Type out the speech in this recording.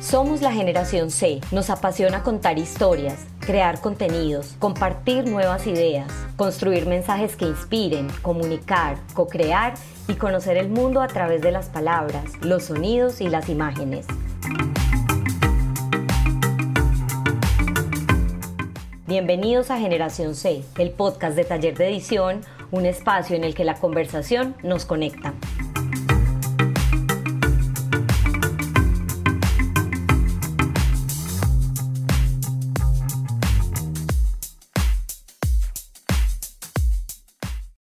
Somos la generación C. Nos apasiona contar historias, crear contenidos, compartir nuevas ideas, construir mensajes que inspiren, comunicar, co-crear y conocer el mundo a través de las palabras, los sonidos y las imágenes. Bienvenidos a Generación C, el podcast de Taller de Edición un espacio en el que la conversación nos conecta.